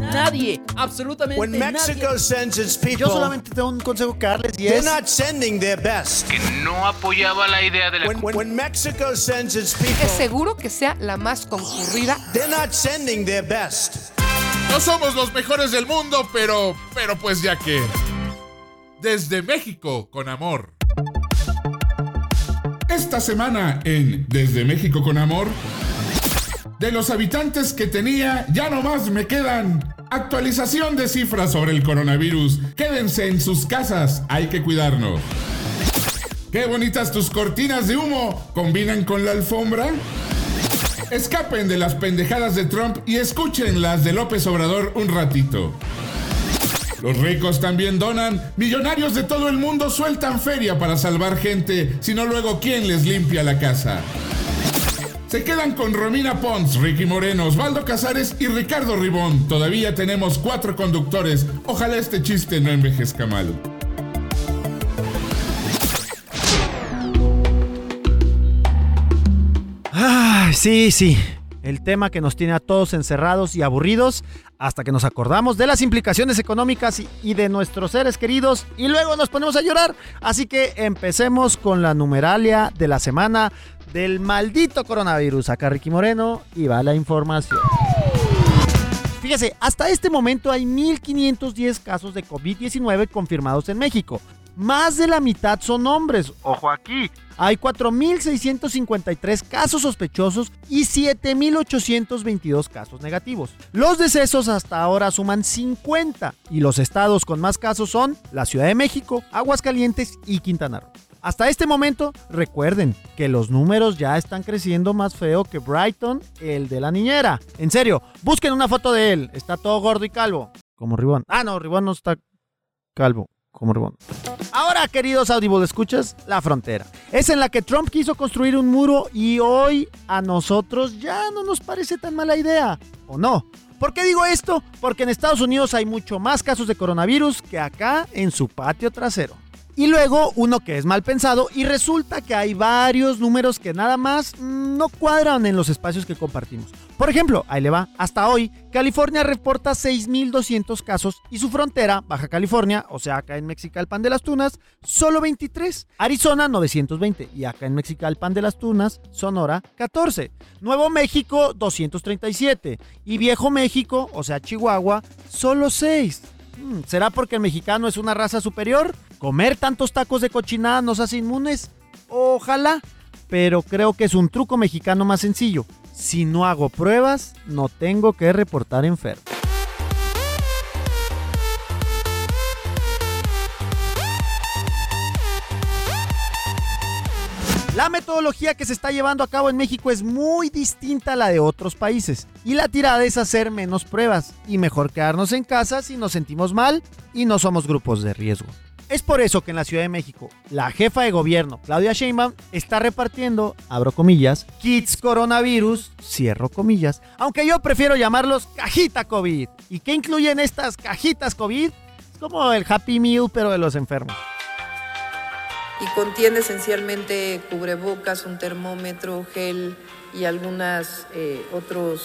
Nadie, absolutamente When Mexico nadie. sends its people, Yo solamente tengo un consejo que darles y they're es not sending their best. que no apoyaba la idea de la When, when, when Mexico sends its Es people, seguro que sea la más concurrida. they're not sending their best. No somos los mejores del mundo, pero, pero pues ya que. Desde México, con amor. Esta semana en Desde México con Amor, de los habitantes que tenía, ya nomás me quedan. Actualización de cifras sobre el coronavirus. Quédense en sus casas, hay que cuidarnos. Qué bonitas tus cortinas de humo, ¿combinan con la alfombra? Escapen de las pendejadas de Trump y escuchen las de López Obrador un ratito. Los ricos también donan. Millonarios de todo el mundo sueltan feria para salvar gente, si no luego ¿quién les limpia la casa? Se quedan con Romina Pons, Ricky Moreno, Osvaldo Casares y Ricardo Ribón. Todavía tenemos cuatro conductores. Ojalá este chiste no envejezca mal. Ay, sí, sí. El tema que nos tiene a todos encerrados y aburridos hasta que nos acordamos de las implicaciones económicas y- de nuestros seres queridos y luego nos ponemos a llorar. Así que empecemos con la numeralia de la semana del maldito coronavirus. Acá Ricky Moreno y va la información. Fíjese, hasta este momento hay 1.510 casos de COVID-19 confirmados en México. Más de la mitad son hombres. Ojo aquí. Hay 4.653 casos sospechosos y 7.822 casos negativos. Los decesos hasta ahora suman 50 y los estados con más casos son la Ciudad de México, Aguascalientes y Quintana Roo. Hasta este momento, recuerden que los números ya están creciendo más feo que Brighton, el de la niñera. En serio, busquen una foto de él. Está todo gordo y calvo. Como Ribón. Ah, no, Ribón no está calvo. Como. Ahora, queridos Audible, escuchas la frontera. Es en la que Trump quiso construir un muro y hoy a nosotros ya no nos parece tan mala idea. ¿O no? ¿Por qué digo esto? Porque en Estados Unidos hay mucho más casos de coronavirus que acá en su patio trasero. Y luego uno que es mal pensado y resulta que hay varios números que nada más mm, no cuadran en los espacios que compartimos. Por ejemplo, ahí le va, hasta hoy, California reporta 6.200 casos y su frontera, Baja California, o sea, acá en Mexicalpan de las Tunas, solo 23. Arizona, 920 y acá en Mexicalpan de las Tunas, Sonora, 14. Nuevo México, 237 y Viejo México, o sea, Chihuahua, solo 6. Hmm, ¿Será porque el mexicano es una raza superior? ¿Comer tantos tacos de cochinada nos hace inmunes? Ojalá, pero creo que es un truco mexicano más sencillo. Si no hago pruebas, no tengo que reportar enfermo. La metodología que se está llevando a cabo en México es muy distinta a la de otros países y la tirada es hacer menos pruebas y mejor quedarnos en casa si nos sentimos mal y no somos grupos de riesgo. Es por eso que en la Ciudad de México, la jefa de gobierno, Claudia Sheinbaum, está repartiendo, abro comillas, kits coronavirus, cierro comillas, aunque yo prefiero llamarlos cajita COVID. ¿Y qué incluyen estas cajitas COVID? Es como el Happy Meal, pero de los enfermos. Y contiene esencialmente cubrebocas, un termómetro, gel y algunas eh, otras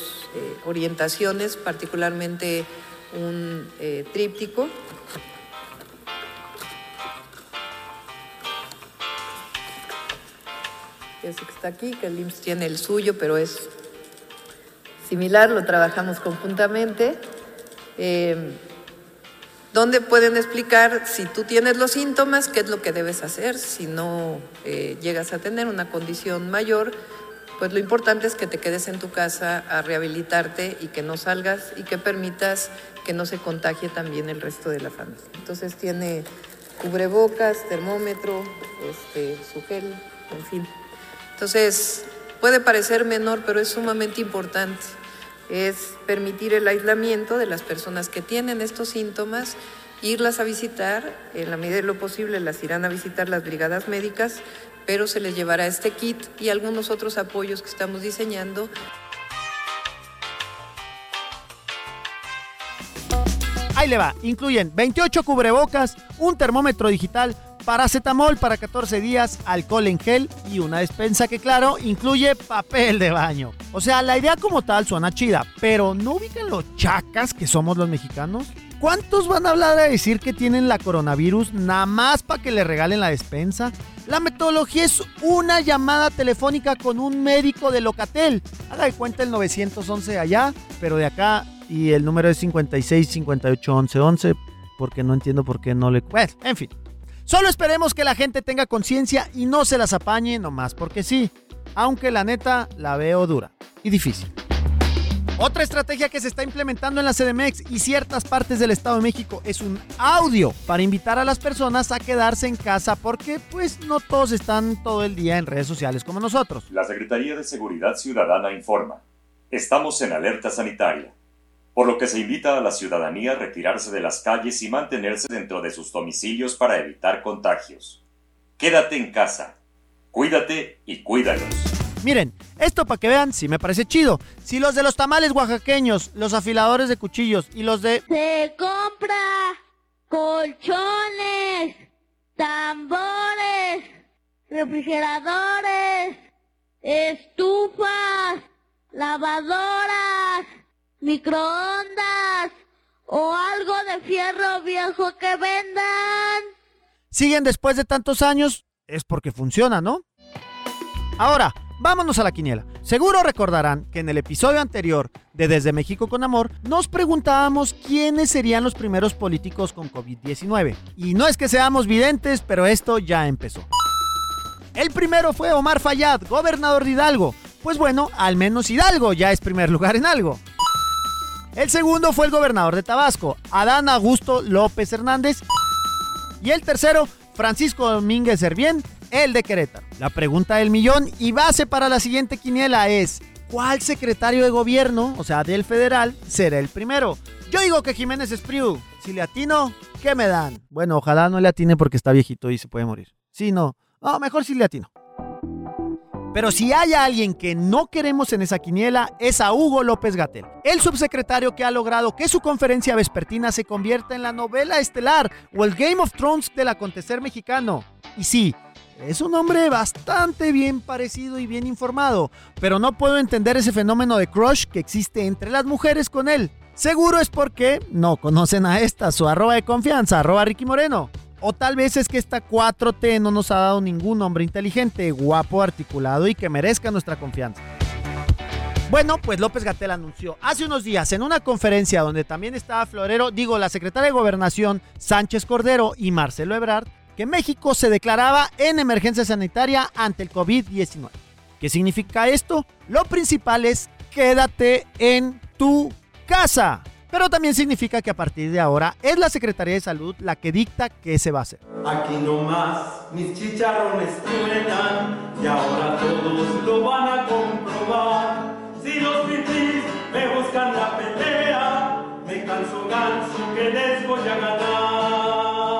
orientaciones, particularmente un eh, tríptico. Ese que está aquí, que el IMSS tiene el suyo, pero es similar, lo trabajamos conjuntamente. Donde pueden explicar si tú tienes los síntomas, qué es lo que debes hacer, si no eh, llegas a tener una condición mayor, pues lo importante es que te quedes en tu casa a rehabilitarte y que no salgas y que permitas que no se contagie también el resto de la familia. Entonces tiene cubrebocas, termómetro, este, su gel, en fin. Entonces puede parecer menor, pero es sumamente importante es permitir el aislamiento de las personas que tienen estos síntomas, irlas a visitar, en la medida de lo posible las irán a visitar las brigadas médicas, pero se les llevará este kit y algunos otros apoyos que estamos diseñando. Ahí le va, incluyen 28 cubrebocas, un termómetro digital, paracetamol para 14 días, alcohol en gel y una despensa que claro, incluye papel de baño. O sea, la idea como tal suena chida, pero ¿no ubican los chacas que somos los mexicanos? ¿Cuántos van a hablar a decir que tienen la coronavirus nada más para que le regalen la despensa? La metodología es una llamada telefónica con un médico de Locatel. Haga de cuenta el 911 allá, pero de acá y el número es 56 58 11 11 porque no entiendo por qué no le... Bueno, en fin. Solo esperemos que la gente tenga conciencia y no se las apañe nomás porque sí. Aunque la neta la veo dura y difícil. Otra estrategia que se está implementando en la CDMX y ciertas partes del Estado de México es un audio para invitar a las personas a quedarse en casa porque pues no todos están todo el día en redes sociales como nosotros. La Secretaría de Seguridad Ciudadana informa. Estamos en alerta sanitaria, por lo que se invita a la ciudadanía a retirarse de las calles y mantenerse dentro de sus domicilios para evitar contagios. Quédate en casa, cuídate y cuídalos. Miren, esto para que vean si me parece chido. Si los de los tamales oaxaqueños, los afiladores de cuchillos y los de... Se compra colchones, tambores, refrigeradores, estufas, lavadoras, microondas o algo de fierro viejo que vendan. Siguen después de tantos años, es porque funciona, ¿no? Ahora, vámonos a la quiniela. Seguro recordarán que en el episodio anterior de Desde México con Amor nos preguntábamos quiénes serían los primeros políticos con COVID-19. Y no es que seamos videntes, pero esto ya empezó. El primero fue Omar Fayad, gobernador de Hidalgo. Pues bueno, al menos Hidalgo ya es primer lugar en algo. El segundo fue el gobernador de Tabasco, Adán Augusto López Hernández. Y el tercero, Francisco Domínguez Servién, el de Querétaro. La pregunta del millón y base para la siguiente quiniela es, ¿cuál secretario de gobierno, o sea, del federal, será el primero? Yo digo que Jiménez Espriu. Si le atino, ¿qué me dan? Bueno, ojalá no le atine porque está viejito y se puede morir. Sí, no. No, mejor si le atino. Pero si hay alguien que no queremos en esa quiniela es a Hugo López Gatel, el subsecretario que ha logrado que su conferencia vespertina se convierta en la novela estelar o el Game of Thrones del acontecer mexicano. Y sí, es un hombre bastante bien parecido y bien informado, pero no puedo entender ese fenómeno de crush que existe entre las mujeres con él. Seguro es porque no conocen a esta, su arroba de confianza, arroba Ricky Moreno. O tal vez es que esta 4T no nos ha dado ningún hombre inteligente, guapo, articulado y que merezca nuestra confianza. Bueno, pues López Gatel anunció hace unos días en una conferencia donde también estaba Florero, digo, la secretaria de Gobernación Sánchez Cordero y Marcelo Ebrard, que México se declaraba en emergencia sanitaria ante el COVID-19. ¿Qué significa esto? Lo principal es quédate en tu casa. Pero también significa que a partir de ahora es la Secretaría de Salud la que dicta qué se va a hacer. Aquí nomás mis chicharrones truenan y ahora todos lo van a comprobar. Si los fifís me buscan la pelea, me canso ganso que les voy a ganar.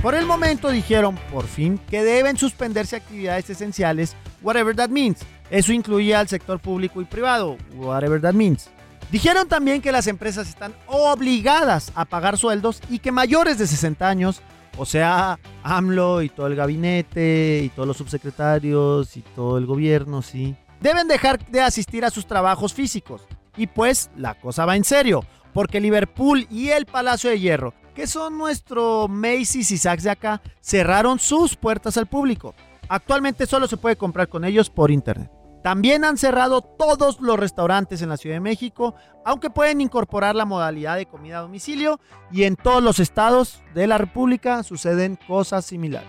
Por el momento dijeron, por fin, que deben suspenderse actividades esenciales, whatever that means. Eso incluye al sector público y privado, whatever that means. Dijeron también que las empresas están obligadas a pagar sueldos y que mayores de 60 años, o sea, AMLO y todo el gabinete y todos los subsecretarios y todo el gobierno, sí, deben dejar de asistir a sus trabajos físicos. Y pues la cosa va en serio, porque Liverpool y el Palacio de Hierro, que son nuestro Macy's y Saks de acá, cerraron sus puertas al público. Actualmente solo se puede comprar con ellos por internet. También han cerrado todos los restaurantes en la Ciudad de México, aunque pueden incorporar la modalidad de comida a domicilio y en todos los estados de la República suceden cosas similares.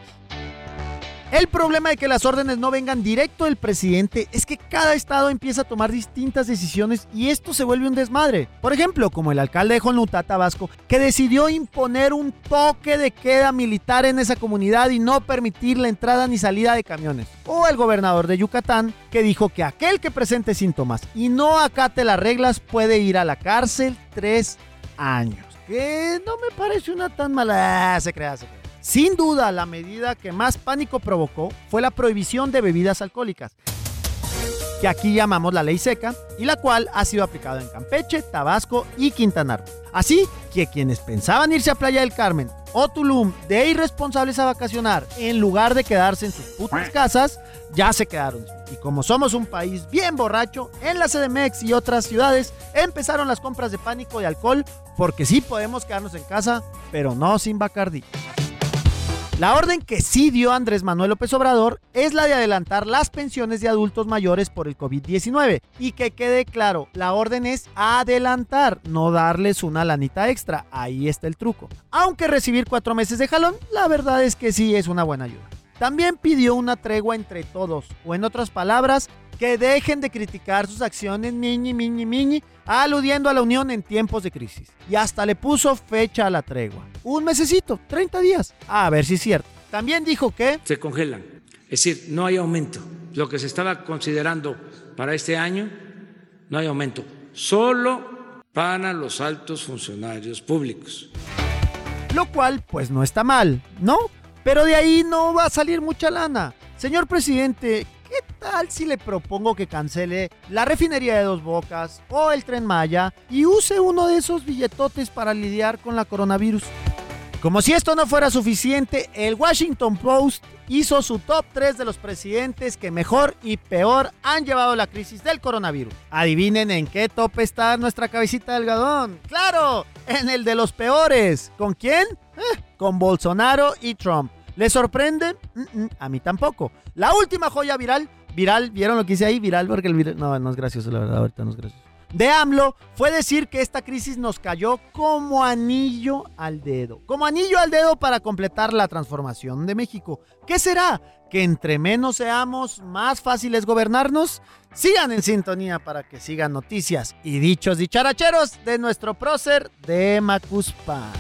El problema de que las órdenes no vengan directo del presidente es que cada estado empieza a tomar distintas decisiones y esto se vuelve un desmadre. Por ejemplo, como el alcalde de Jonutá, Tabasco, que decidió imponer un toque de queda militar en esa comunidad y no permitir la entrada ni salida de camiones. O el gobernador de Yucatán, que dijo que aquel que presente síntomas y no acate las reglas puede ir a la cárcel tres años. Que no me parece una tan mala... Ah, se crea, se crea. Sin duda, la medida que más pánico provocó fue la prohibición de bebidas alcohólicas. que aquí llamamos la ley seca, y la cual ha sido aplicada en Campeche, Tabasco y Quintana Roo. Así que quienes pensaban irse a Playa del Carmen o Tulum de irresponsables a vacacionar en lugar de quedarse en sus putas casas, ya se quedaron. Y como somos un país bien borracho, en la CDMX y otras ciudades empezaron las compras de pánico de alcohol porque sí podemos quedarnos en casa, pero no sin Bacardi. La orden que sí dio Andrés Manuel López Obrador es la de adelantar las pensiones de adultos mayores por el COVID-19. Y que quede claro, la orden es adelantar, no darles una lanita extra. Ahí está el truco. Aunque recibir cuatro meses de jalón, la verdad es que sí es una buena ayuda. También pidió una tregua entre todos, o en otras palabras, que dejen de criticar sus acciones miñi, miñi, miñi, aludiendo a la Unión en tiempos de crisis. Y hasta le puso fecha a la tregua. Un mesecito, 30 días. A ver si es cierto. También dijo que... Se congelan. Es decir, no hay aumento. Lo que se estaba considerando para este año, no hay aumento. Solo para los altos funcionarios públicos. Lo cual, pues no está mal, ¿no? Pero de ahí no va a salir mucha lana. Señor presidente, ¿qué tal si le propongo que cancele la refinería de dos bocas o el tren Maya y use uno de esos billetotes para lidiar con la coronavirus? Como si esto no fuera suficiente, el Washington Post hizo su top 3 de los presidentes que mejor y peor han llevado la crisis del coronavirus. Adivinen en qué top está nuestra cabecita de algodón. ¡Claro! En el de los peores. ¿Con quién? Eh, con Bolsonaro y Trump. ¿Les sorprende? Mm, mm, a mí tampoco. La última joya viral, viral, ¿vieron lo que hice ahí? Viral, porque el viral, no, no es gracioso, la verdad, ahorita no es gracioso. De AMLO fue decir que esta crisis nos cayó como anillo al dedo. Como anillo al dedo para completar la transformación de México. ¿Qué será? ¿Que entre menos seamos, más fácil es gobernarnos? Sigan en sintonía para que sigan noticias y dichos dicharacheros de nuestro prócer de Macuspa.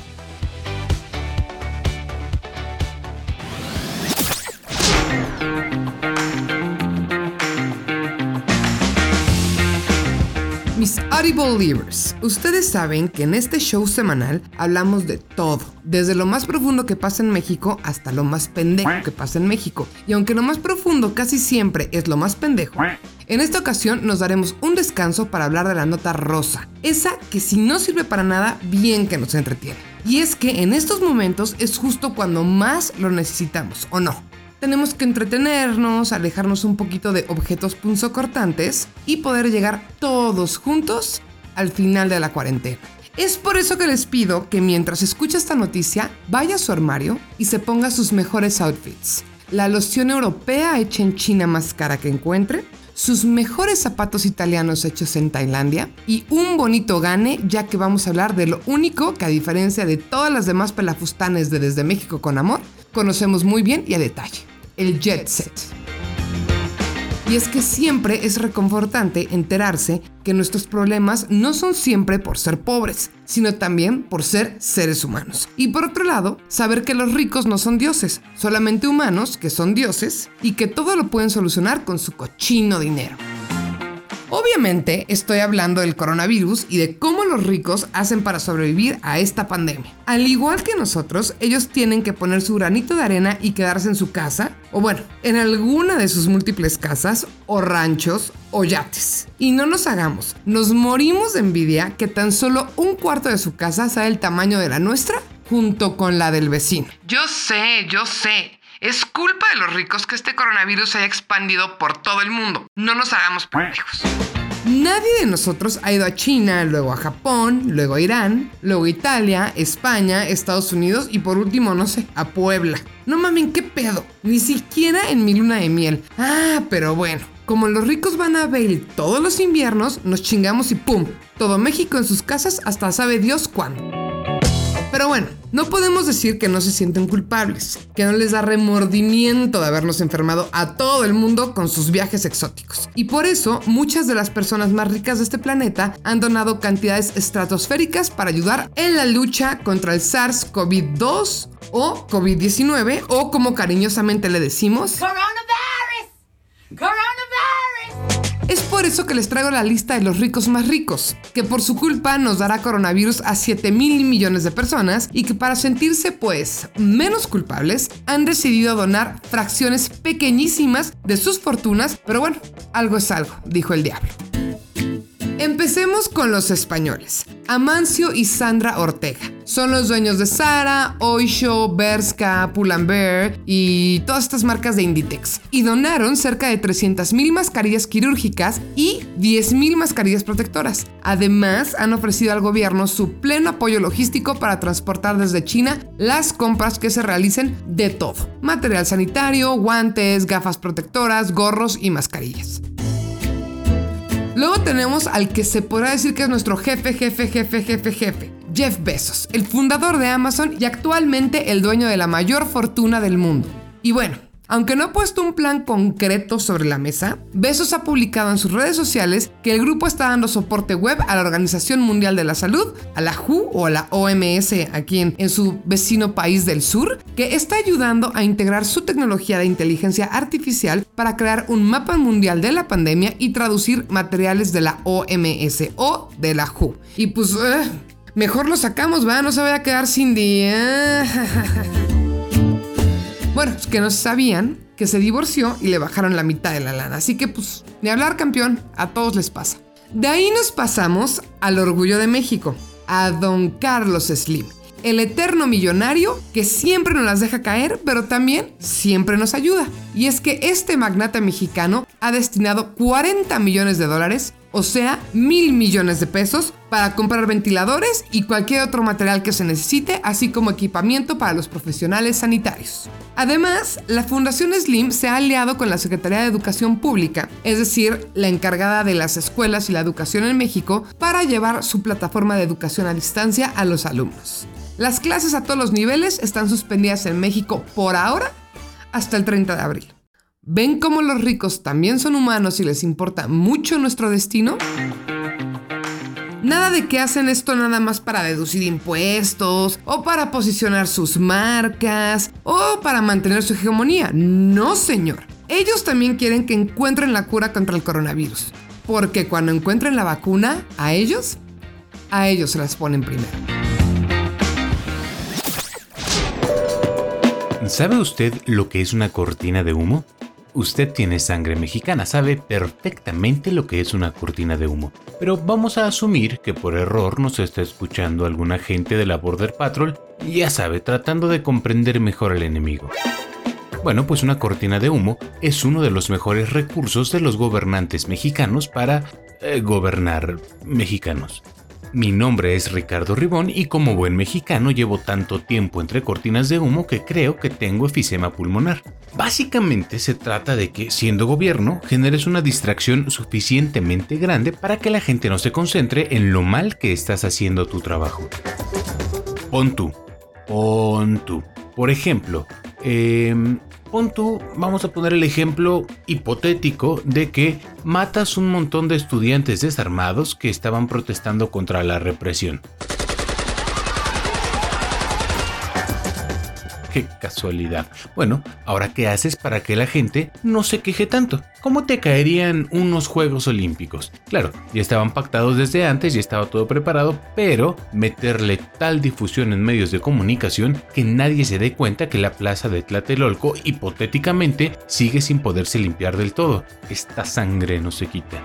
Mis Audible ustedes saben que en este show semanal hablamos de todo, desde lo más profundo que pasa en México hasta lo más pendejo que pasa en México. Y aunque lo más profundo casi siempre es lo más pendejo, en esta ocasión nos daremos un descanso para hablar de la nota rosa, esa que si no sirve para nada, bien que nos entretiene. Y es que en estos momentos es justo cuando más lo necesitamos, ¿o no? Tenemos que entretenernos, alejarnos un poquito de objetos punzocortantes y poder llegar todos juntos al final de la cuarentena. Es por eso que les pido que mientras escucha esta noticia, vaya a su armario y se ponga sus mejores outfits. La loción europea hecha en China más cara que encuentre, sus mejores zapatos italianos hechos en Tailandia y un bonito gane ya que vamos a hablar de lo único que a diferencia de todas las demás pelafustanes de Desde México con Amor, conocemos muy bien y a detalle el jet set. Y es que siempre es reconfortante enterarse que nuestros problemas no son siempre por ser pobres, sino también por ser seres humanos. Y por otro lado, saber que los ricos no son dioses, solamente humanos que son dioses y que todo lo pueden solucionar con su cochino dinero. Obviamente estoy hablando del coronavirus y de cómo los ricos hacen para sobrevivir a esta pandemia. Al igual que nosotros, ellos tienen que poner su granito de arena y quedarse en su casa, o bueno, en alguna de sus múltiples casas, o ranchos, o yates. Y no nos hagamos, nos morimos de envidia que tan solo un cuarto de su casa sea el tamaño de la nuestra junto con la del vecino. Yo sé, yo sé. Es culpa de los ricos que este coronavirus se haya expandido por todo el mundo. No nos hagamos pendejos. Nadie de nosotros ha ido a China, luego a Japón, luego a Irán, luego a Italia, España, Estados Unidos y por último, no sé, a Puebla. No mamen, qué pedo. Ni siquiera en mi luna de miel. Ah, pero bueno. Como los ricos van a ver todos los inviernos, nos chingamos y ¡pum! Todo México en sus casas hasta sabe Dios cuándo. Pero bueno, no podemos decir que no se sienten culpables, que no les da remordimiento de habernos enfermado a todo el mundo con sus viajes exóticos. Y por eso, muchas de las personas más ricas de este planeta han donado cantidades estratosféricas para ayudar en la lucha contra el SARS-CoV-2 o COVID-19 o como cariñosamente le decimos... Es por eso que les traigo la lista de los ricos más ricos, que por su culpa nos dará coronavirus a 7 mil millones de personas y que para sentirse pues menos culpables han decidido donar fracciones pequeñísimas de sus fortunas, pero bueno, algo es algo, dijo el diablo. Empecemos con los españoles. Amancio y Sandra Ortega. Son los dueños de Sara, Oisho, Berska, Pull&Bear y todas estas marcas de Inditex. Y donaron cerca de 300.000 mascarillas quirúrgicas y 10.000 mascarillas protectoras. Además, han ofrecido al gobierno su pleno apoyo logístico para transportar desde China las compras que se realicen de todo. Material sanitario, guantes, gafas protectoras, gorros y mascarillas. Luego tenemos al que se podrá decir que es nuestro jefe, jefe, jefe, jefe, jefe. Jeff Bezos, el fundador de Amazon y actualmente el dueño de la mayor fortuna del mundo. Y bueno, aunque no ha puesto un plan concreto sobre la mesa, Bezos ha publicado en sus redes sociales que el grupo está dando soporte web a la Organización Mundial de la Salud, a la WHO o a la OMS aquí en, en su vecino país del sur, que está ayudando a integrar su tecnología de inteligencia artificial para crear un mapa mundial de la pandemia y traducir materiales de la OMS o de la WHO. Y pues, eh, mejor lo sacamos, ¿va? No se vaya a quedar sin día. Bueno, es que no sabían que se divorció y le bajaron la mitad de la lana. Así que pues, ni hablar campeón, a todos les pasa. De ahí nos pasamos al orgullo de México, a don Carlos Slim, el eterno millonario que siempre nos las deja caer, pero también siempre nos ayuda. Y es que este magnate mexicano ha destinado 40 millones de dólares o sea, mil millones de pesos para comprar ventiladores y cualquier otro material que se necesite, así como equipamiento para los profesionales sanitarios. Además, la Fundación Slim se ha aliado con la Secretaría de Educación Pública, es decir, la encargada de las escuelas y la educación en México, para llevar su plataforma de educación a distancia a los alumnos. Las clases a todos los niveles están suspendidas en México por ahora hasta el 30 de abril. ¿Ven cómo los ricos también son humanos y les importa mucho nuestro destino? Nada de que hacen esto nada más para deducir impuestos, o para posicionar sus marcas, o para mantener su hegemonía. No, señor. Ellos también quieren que encuentren la cura contra el coronavirus. Porque cuando encuentren la vacuna, a ellos, a ellos se las ponen primero. ¿Sabe usted lo que es una cortina de humo? Usted tiene sangre mexicana, sabe perfectamente lo que es una cortina de humo. Pero vamos a asumir que por error nos está escuchando alguna gente de la Border Patrol ya sabe, tratando de comprender mejor al enemigo. Bueno, pues una cortina de humo es uno de los mejores recursos de los gobernantes mexicanos para eh, gobernar mexicanos. Mi nombre es Ricardo Ribón y como buen mexicano llevo tanto tiempo entre cortinas de humo que creo que tengo efisema pulmonar. Básicamente se trata de que, siendo gobierno, generes una distracción suficientemente grande para que la gente no se concentre en lo mal que estás haciendo tu trabajo. Pon tú, pon tú. Por ejemplo, eh, Pon tú, vamos a poner el ejemplo hipotético de que matas un montón de estudiantes desarmados que estaban protestando contra la represión. Qué casualidad. Bueno, ahora qué haces para que la gente no se queje tanto. ¿Cómo te caerían unos Juegos Olímpicos? Claro, ya estaban pactados desde antes, ya estaba todo preparado, pero meterle tal difusión en medios de comunicación que nadie se dé cuenta que la plaza de Tlatelolco hipotéticamente sigue sin poderse limpiar del todo. Esta sangre no se quita.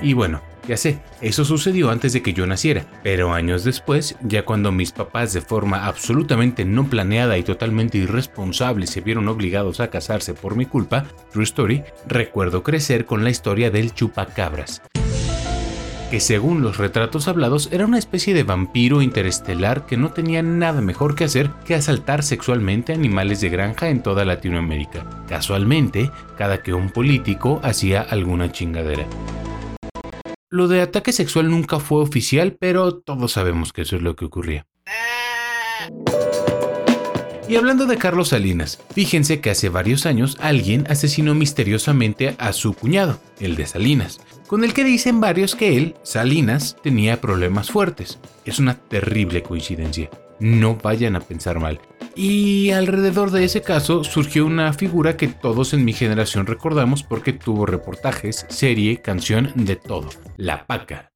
Y bueno, ya sé, eso sucedió antes de que yo naciera, pero años después, ya cuando mis papás de forma absolutamente no planeada y totalmente irresponsable se vieron obligados a casarse por mi culpa, True Story, recuerdo crecer con la historia del chupacabras que según los retratos hablados era una especie de vampiro interestelar que no tenía nada mejor que hacer que asaltar sexualmente animales de granja en toda Latinoamérica, casualmente cada que un político hacía alguna chingadera. Lo de ataque sexual nunca fue oficial, pero todos sabemos que eso es lo que ocurría. Y hablando de Carlos Salinas, fíjense que hace varios años alguien asesinó misteriosamente a su cuñado, el de Salinas, con el que dicen varios que él, Salinas, tenía problemas fuertes. Es una terrible coincidencia. No vayan a pensar mal. Y alrededor de ese caso surgió una figura que todos en mi generación recordamos porque tuvo reportajes, serie, canción, de todo, la paca.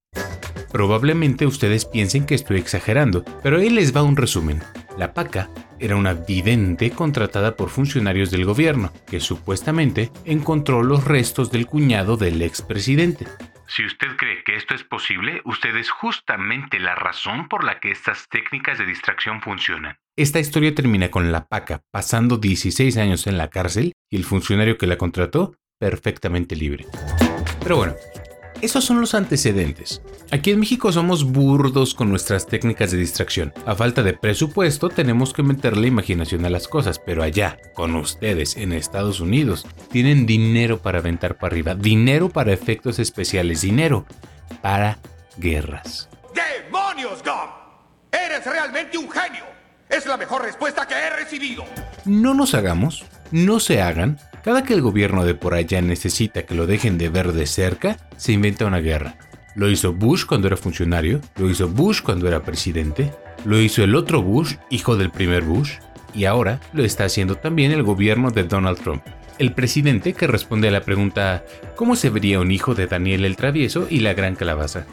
Probablemente ustedes piensen que estoy exagerando, pero ahí les va un resumen. La paca era una vidente contratada por funcionarios del gobierno, que supuestamente encontró los restos del cuñado del expresidente. Si usted cree que esto es posible, usted es justamente la razón por la que estas técnicas de distracción funcionan. Esta historia termina con la paca pasando 16 años en la cárcel y el funcionario que la contrató perfectamente libre. Pero bueno, esos son los antecedentes. Aquí en México somos burdos con nuestras técnicas de distracción. A falta de presupuesto tenemos que meterle imaginación a las cosas, pero allá, con ustedes en Estados Unidos, tienen dinero para aventar para arriba, dinero para efectos especiales, dinero para guerras. ¡Demonios, Gum! ¡Eres realmente un genio! Es la mejor respuesta que he recibido. No nos hagamos, no se hagan, cada que el gobierno de por allá necesita que lo dejen de ver de cerca, se inventa una guerra. Lo hizo Bush cuando era funcionario, lo hizo Bush cuando era presidente, lo hizo el otro Bush, hijo del primer Bush, y ahora lo está haciendo también el gobierno de Donald Trump. El presidente que responde a la pregunta ¿cómo se vería un hijo de Daniel el Travieso y la Gran Calabaza?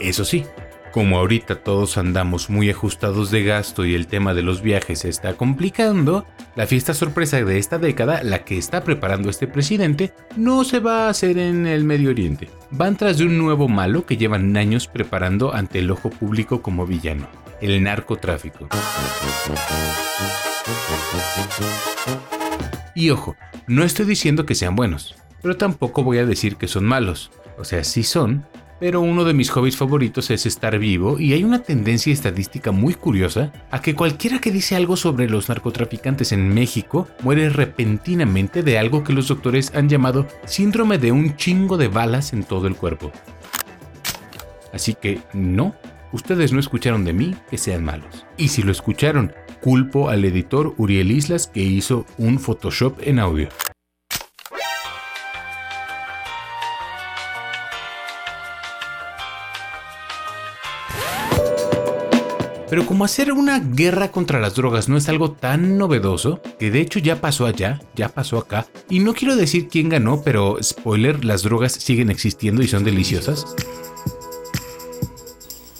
Eso sí, como ahorita todos andamos muy ajustados de gasto y el tema de los viajes se está complicando, la fiesta sorpresa de esta década, la que está preparando este presidente, no se va a hacer en el Medio Oriente. Van tras de un nuevo malo que llevan años preparando ante el ojo público como villano, el narcotráfico. Y ojo, no estoy diciendo que sean buenos, pero tampoco voy a decir que son malos. O sea, sí son, pero uno de mis hobbies favoritos es estar vivo y hay una tendencia estadística muy curiosa a que cualquiera que dice algo sobre los narcotraficantes en México muere repentinamente de algo que los doctores han llamado síndrome de un chingo de balas en todo el cuerpo. Así que no, ustedes no escucharon de mí que sean malos. Y si lo escucharon, culpo al editor Uriel Islas que hizo un Photoshop en audio. Pero como hacer una guerra contra las drogas no es algo tan novedoso, que de hecho ya pasó allá, ya pasó acá, y no quiero decir quién ganó, pero spoiler, las drogas siguen existiendo y son deliciosas.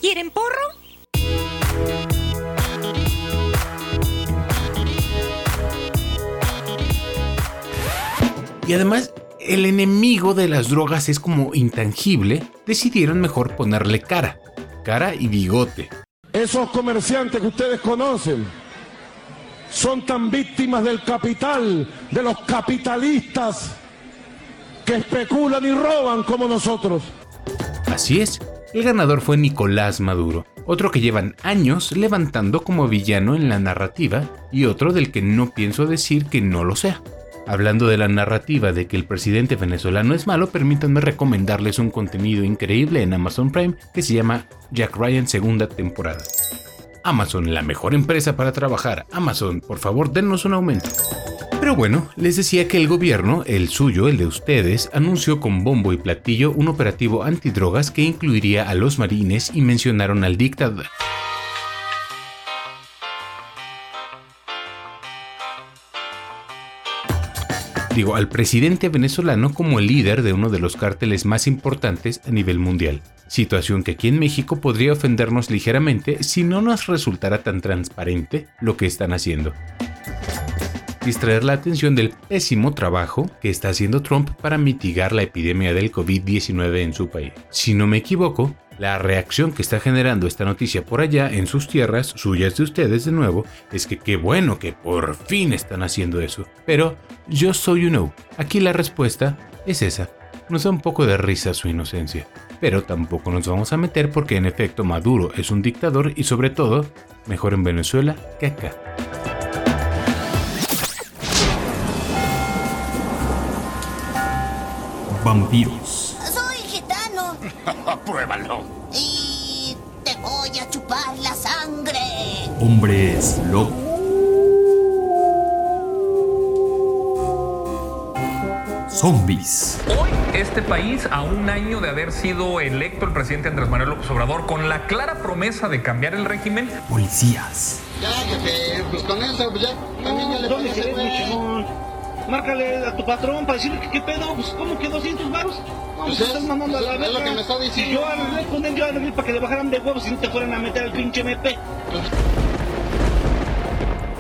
¿Quieren porro? Y además, el enemigo de las drogas es como intangible, decidieron mejor ponerle cara, cara y bigote. Esos comerciantes que ustedes conocen son tan víctimas del capital, de los capitalistas que especulan y roban como nosotros. Así es, el ganador fue Nicolás Maduro, otro que llevan años levantando como villano en la narrativa y otro del que no pienso decir que no lo sea. Hablando de la narrativa de que el presidente venezolano es malo, permítanme recomendarles un contenido increíble en Amazon Prime que se llama Jack Ryan segunda temporada. Amazon, la mejor empresa para trabajar. Amazon, por favor, dennos un aumento. Pero bueno, les decía que el gobierno, el suyo, el de ustedes, anunció con bombo y platillo un operativo antidrogas que incluiría a los marines y mencionaron al dictador. Digo, al presidente venezolano como el líder de uno de los cárteles más importantes a nivel mundial. Situación que aquí en México podría ofendernos ligeramente si no nos resultara tan transparente lo que están haciendo. Distraer la atención del pésimo trabajo que está haciendo Trump para mitigar la epidemia del COVID-19 en su país. Si no me equivoco, la reacción que está generando esta noticia por allá en sus tierras, suyas de ustedes de nuevo, es que qué bueno que por fin están haciendo eso. Pero yo soy un no. Aquí la respuesta es esa. Nos da un poco de risa su inocencia. Pero tampoco nos vamos a meter porque en efecto Maduro es un dictador y sobre todo, mejor en Venezuela que acá. Vampiros Pruébalo. Y te voy a chupar la sangre. Hombres lobo. Zombies. Hoy este país a un año de haber sido electo el presidente Andrés Manuel López Obrador con la clara promesa de cambiar el régimen. Policías. Ya, jefe, pues con eso, pues ya, también ya le Márcale a tu patrón para decirle que qué pedo, pues ¿cómo que 200 baros? No, Pues pues es- estás mandando a la es lo verga. que me está Si diciendo. yo hablé con él, yo hablé para que le bajaran de huevos y no te fueran a meter al pinche MP.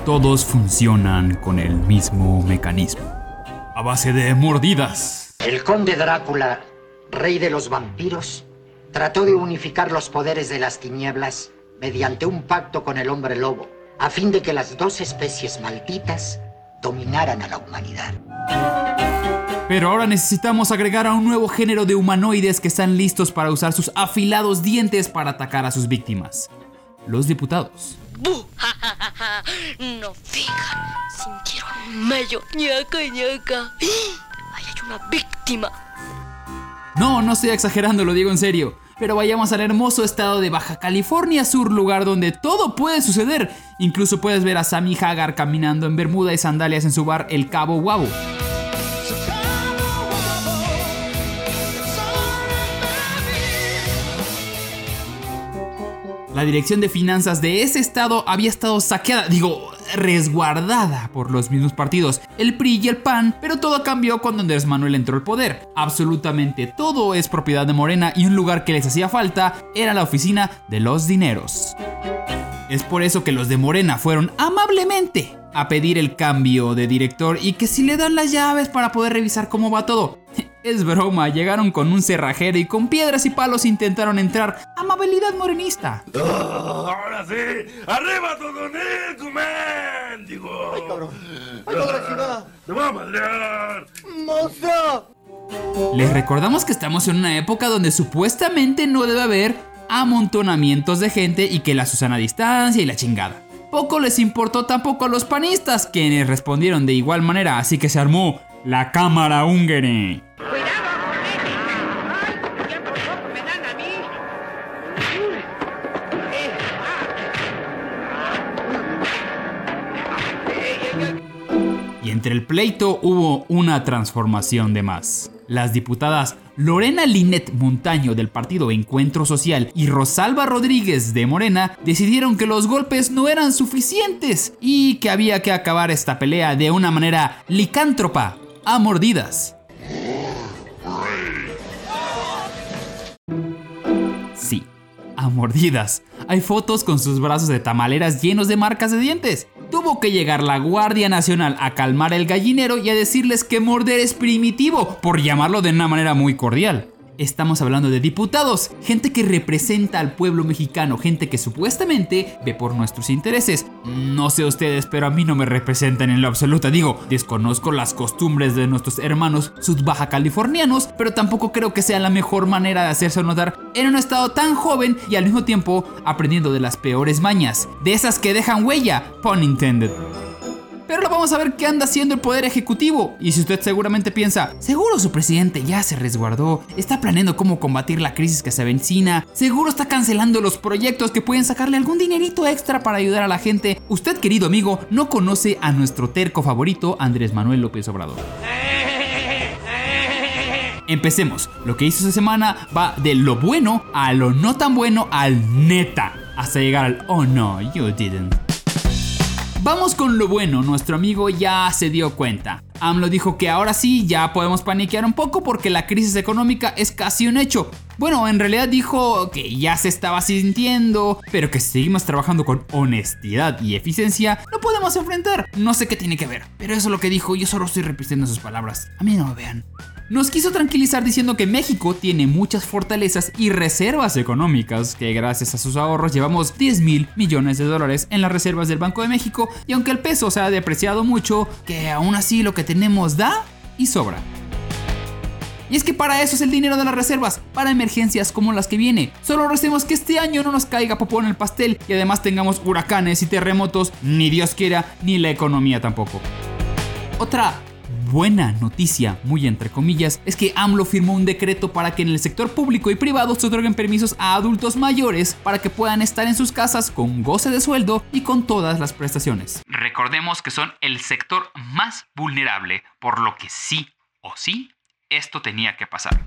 Todos funcionan con el mismo mecanismo. A base de mordidas. El conde Drácula, rey de los vampiros, trató de unificar los poderes de las tinieblas mediante un pacto con el hombre lobo, a fin de que las dos especies malditas dominaran a la humanidad. Pero ahora necesitamos agregar a un nuevo género de humanoides que están listos para usar sus afilados dientes para atacar a sus víctimas. Los diputados. ¡Bu! ¡Ja, ja, ja, ja! No fija. Sintieron medio. ñaca, ñaca. Ahí hay una víctima. No, no estoy exagerando, lo digo en serio. Pero vayamos al hermoso estado de Baja California Sur, lugar donde todo puede suceder. Incluso puedes ver a Sammy Hagar caminando en bermuda y sandalias en su bar El Cabo Guabo. La dirección de finanzas de ese estado había estado saqueada, digo, resguardada por los mismos partidos, el PRI y el PAN, pero todo cambió cuando Andrés Manuel entró al poder. Absolutamente todo es propiedad de Morena y un lugar que les hacía falta era la oficina de los dineros. Es por eso que los de Morena fueron amablemente a pedir el cambio de director y que si le dan las llaves para poder revisar cómo va todo. Es broma, llegaron con un cerrajero y con piedras y palos intentaron entrar. Amabilidad morenista. ahora sí, arriba Todonesco, Ay, cabrón. Ay, Te voy a. Les recordamos que estamos en una época donde supuestamente no debe haber amontonamientos de gente y que la Susana a distancia y la chingada. Poco les importó tampoco a los panistas, quienes respondieron de igual manera, así que se armó la cámara húngara. Entre el pleito hubo una transformación de más. Las diputadas Lorena Linet Montaño del partido Encuentro Social y Rosalba Rodríguez de Morena decidieron que los golpes no eran suficientes y que había que acabar esta pelea de una manera licántropa, a mordidas. Sí, a mordidas. Hay fotos con sus brazos de tamaleras llenos de marcas de dientes. Tuvo que llegar la Guardia Nacional a calmar el gallinero y a decirles que morder es primitivo, por llamarlo de una manera muy cordial. Estamos hablando de diputados, gente que representa al pueblo mexicano, gente que supuestamente ve por nuestros intereses. No sé ustedes, pero a mí no me representan en lo absoluto. Digo, desconozco las costumbres de nuestros hermanos sudbaja californianos, pero tampoco creo que sea la mejor manera de hacerse notar en un estado tan joven y al mismo tiempo aprendiendo de las peores mañas, de esas que dejan huella, pun intended. Pero lo vamos a ver qué anda haciendo el Poder Ejecutivo. Y si usted seguramente piensa, seguro su presidente ya se resguardó, está planeando cómo combatir la crisis que se avecina, seguro está cancelando los proyectos que pueden sacarle algún dinerito extra para ayudar a la gente. Usted, querido amigo, no conoce a nuestro terco favorito, Andrés Manuel López Obrador. Empecemos. Lo que hizo esta semana va de lo bueno a lo no tan bueno al neta. Hasta llegar al oh no, you didn't. Vamos con lo bueno, nuestro amigo ya se dio cuenta. AMLO dijo que ahora sí ya podemos paniquear un poco porque la crisis económica es casi un hecho. Bueno, en realidad dijo que ya se estaba sintiendo, pero que si seguimos trabajando con honestidad y eficiencia, lo podemos enfrentar. No sé qué tiene que ver, pero eso es lo que dijo, yo solo estoy repitiendo sus palabras. A mí no me vean. Nos quiso tranquilizar diciendo que México tiene muchas fortalezas y reservas económicas, que gracias a sus ahorros llevamos 10 mil millones de dólares en las reservas del Banco de México y aunque el peso se ha depreciado mucho, que aún así lo que tenemos da y sobra. Y es que para eso es el dinero de las reservas, para emergencias como las que viene. Solo recemos que este año no nos caiga popó en el pastel y además tengamos huracanes y terremotos, ni Dios quiera, ni la economía tampoco. Otra buena noticia, muy entre comillas, es que AMLO firmó un decreto para que en el sector público y privado se otorguen permisos a adultos mayores para que puedan estar en sus casas con goce de sueldo y con todas las prestaciones. Recordemos que son el sector más vulnerable, por lo que sí o sí esto tenía que pasar.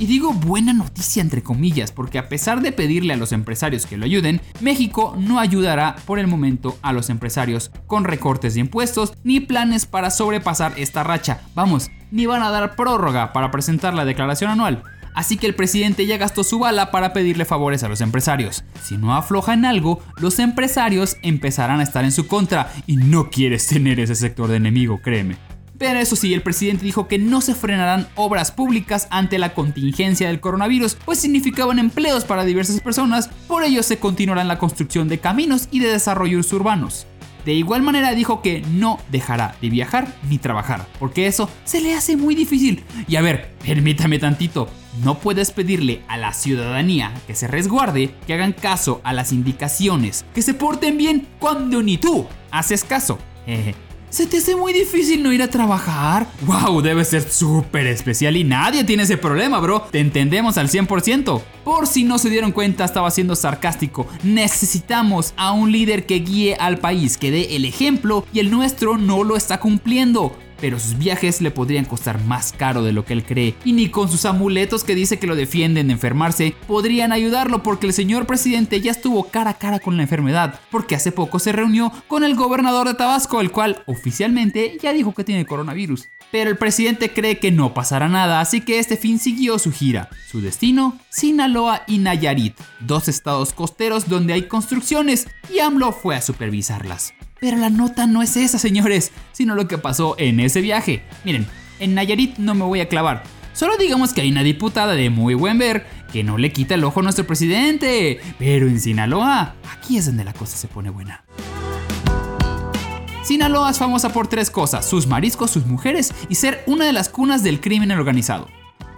Y digo buena noticia entre comillas, porque a pesar de pedirle a los empresarios que lo ayuden, México no ayudará por el momento a los empresarios con recortes de impuestos ni planes para sobrepasar esta racha. Vamos, ni van a dar prórroga para presentar la declaración anual. Así que el presidente ya gastó su bala para pedirle favores a los empresarios. Si no afloja en algo, los empresarios empezarán a estar en su contra y no quieres tener ese sector de enemigo, créeme. Pero eso sí, el presidente dijo que no se frenarán obras públicas ante la contingencia del coronavirus, pues significaban empleos para diversas personas, por ello se continuará en la construcción de caminos y de desarrollos urbanos. De igual manera dijo que no dejará de viajar ni trabajar, porque eso se le hace muy difícil. Y a ver, permítame tantito, no puedes pedirle a la ciudadanía que se resguarde, que hagan caso a las indicaciones, que se porten bien cuando ni tú haces caso. Jeje. ¿Se te hace muy difícil no ir a trabajar? ¡Wow! Debe ser súper especial y nadie tiene ese problema, bro. Te entendemos al 100%. Por si no se dieron cuenta, estaba siendo sarcástico. Necesitamos a un líder que guíe al país, que dé el ejemplo y el nuestro no lo está cumpliendo pero sus viajes le podrían costar más caro de lo que él cree, y ni con sus amuletos que dice que lo defienden de enfermarse podrían ayudarlo porque el señor presidente ya estuvo cara a cara con la enfermedad, porque hace poco se reunió con el gobernador de Tabasco, el cual oficialmente ya dijo que tiene coronavirus. Pero el presidente cree que no pasará nada, así que este fin siguió su gira. Su destino, Sinaloa y Nayarit, dos estados costeros donde hay construcciones, y AMLO fue a supervisarlas. Pero la nota no es esa, señores, sino lo que pasó en ese viaje. Miren, en Nayarit no me voy a clavar. Solo digamos que hay una diputada de muy buen ver que no le quita el ojo a nuestro presidente. Pero en Sinaloa, aquí es donde la cosa se pone buena. Sinaloa es famosa por tres cosas, sus mariscos, sus mujeres y ser una de las cunas del crimen organizado.